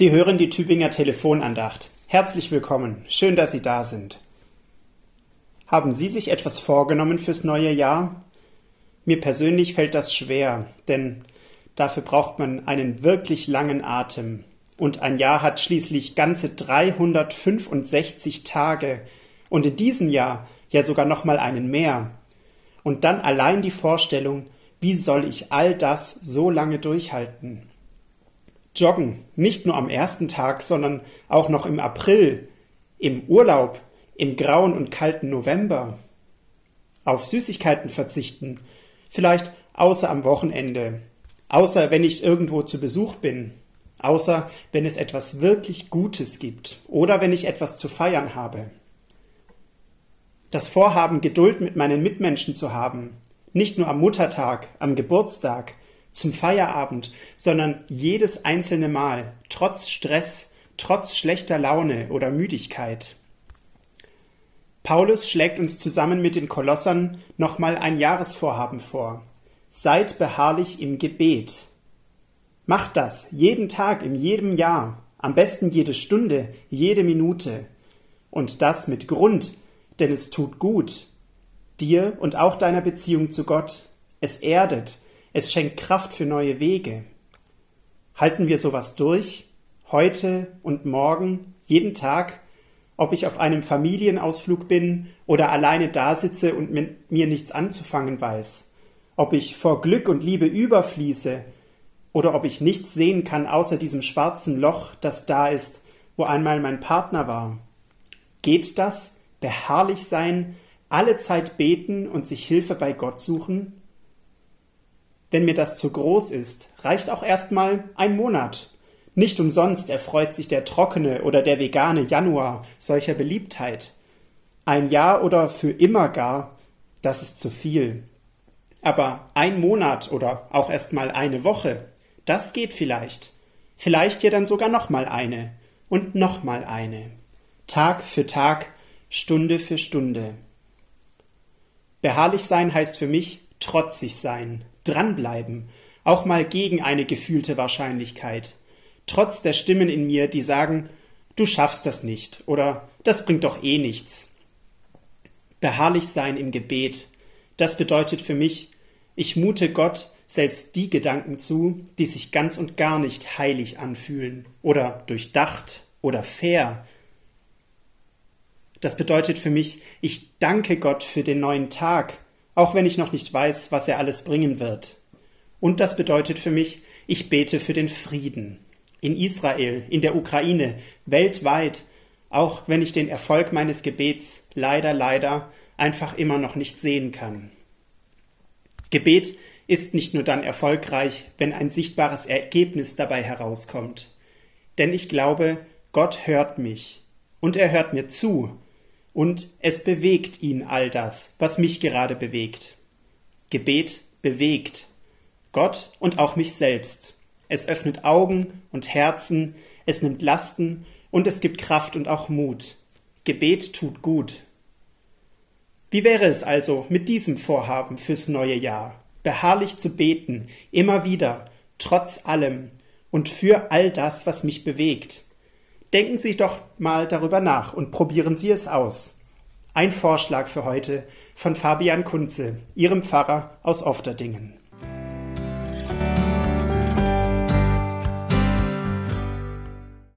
Sie hören die Tübinger Telefonandacht. Herzlich willkommen. Schön, dass Sie da sind. Haben Sie sich etwas vorgenommen fürs neue Jahr? Mir persönlich fällt das schwer, denn dafür braucht man einen wirklich langen Atem. Und ein Jahr hat schließlich ganze 365 Tage und in diesem Jahr ja sogar noch mal einen mehr. Und dann allein die Vorstellung, wie soll ich all das so lange durchhalten? Joggen, nicht nur am ersten Tag, sondern auch noch im April, im Urlaub, im grauen und kalten November. Auf Süßigkeiten verzichten, vielleicht außer am Wochenende, außer wenn ich irgendwo zu Besuch bin, außer wenn es etwas wirklich Gutes gibt. Oder wenn ich etwas zu feiern habe. Das Vorhaben, Geduld mit meinen Mitmenschen zu haben, nicht nur am Muttertag, am Geburtstag, zum Feierabend, sondern jedes einzelne Mal, trotz Stress, trotz schlechter Laune oder Müdigkeit. Paulus schlägt uns zusammen mit den Kolossern nochmal ein Jahresvorhaben vor. Seid beharrlich im Gebet. Macht das jeden Tag, in jedem Jahr, am besten jede Stunde, jede Minute. Und das mit Grund, denn es tut gut, dir und auch deiner Beziehung zu Gott. Es erdet, es schenkt Kraft für neue Wege. Halten wir sowas durch, heute und morgen, jeden Tag, ob ich auf einem Familienausflug bin oder alleine dasitze und mit mir nichts anzufangen weiß, ob ich vor Glück und Liebe überfließe oder ob ich nichts sehen kann außer diesem schwarzen Loch, das da ist, wo einmal mein Partner war. Geht das? Beharrlich sein, alle Zeit beten und sich Hilfe bei Gott suchen? Wenn mir das zu groß ist, reicht auch erstmal ein Monat. Nicht umsonst erfreut sich der trockene oder der vegane Januar solcher Beliebtheit. Ein Jahr oder für immer gar, das ist zu viel. Aber ein Monat oder auch erstmal eine Woche, das geht vielleicht. Vielleicht ja dann sogar nochmal eine und nochmal eine. Tag für Tag, Stunde für Stunde. Beharrlich sein heißt für mich trotzig sein, dranbleiben, auch mal gegen eine gefühlte Wahrscheinlichkeit, trotz der Stimmen in mir, die sagen, du schaffst das nicht oder das bringt doch eh nichts. Beharrlich sein im Gebet, das bedeutet für mich, ich mute Gott selbst die Gedanken zu, die sich ganz und gar nicht heilig anfühlen oder durchdacht oder fair. Das bedeutet für mich, ich danke Gott für den neuen Tag, auch wenn ich noch nicht weiß, was er alles bringen wird. Und das bedeutet für mich, ich bete für den Frieden. In Israel, in der Ukraine, weltweit, auch wenn ich den Erfolg meines Gebets leider, leider einfach immer noch nicht sehen kann. Gebet ist nicht nur dann erfolgreich, wenn ein sichtbares Ergebnis dabei herauskommt. Denn ich glaube, Gott hört mich und er hört mir zu und es bewegt ihn all das, was mich gerade bewegt. Gebet bewegt Gott und auch mich selbst. Es öffnet Augen und Herzen, es nimmt Lasten und es gibt Kraft und auch Mut. Gebet tut gut. Wie wäre es also mit diesem Vorhaben fürs neue Jahr? Beharrlich zu beten, immer wieder, trotz allem und für all das, was mich bewegt. Denken Sie doch mal darüber nach und probieren Sie es aus. Ein Vorschlag für heute von Fabian Kunze, Ihrem Pfarrer aus Ofterdingen.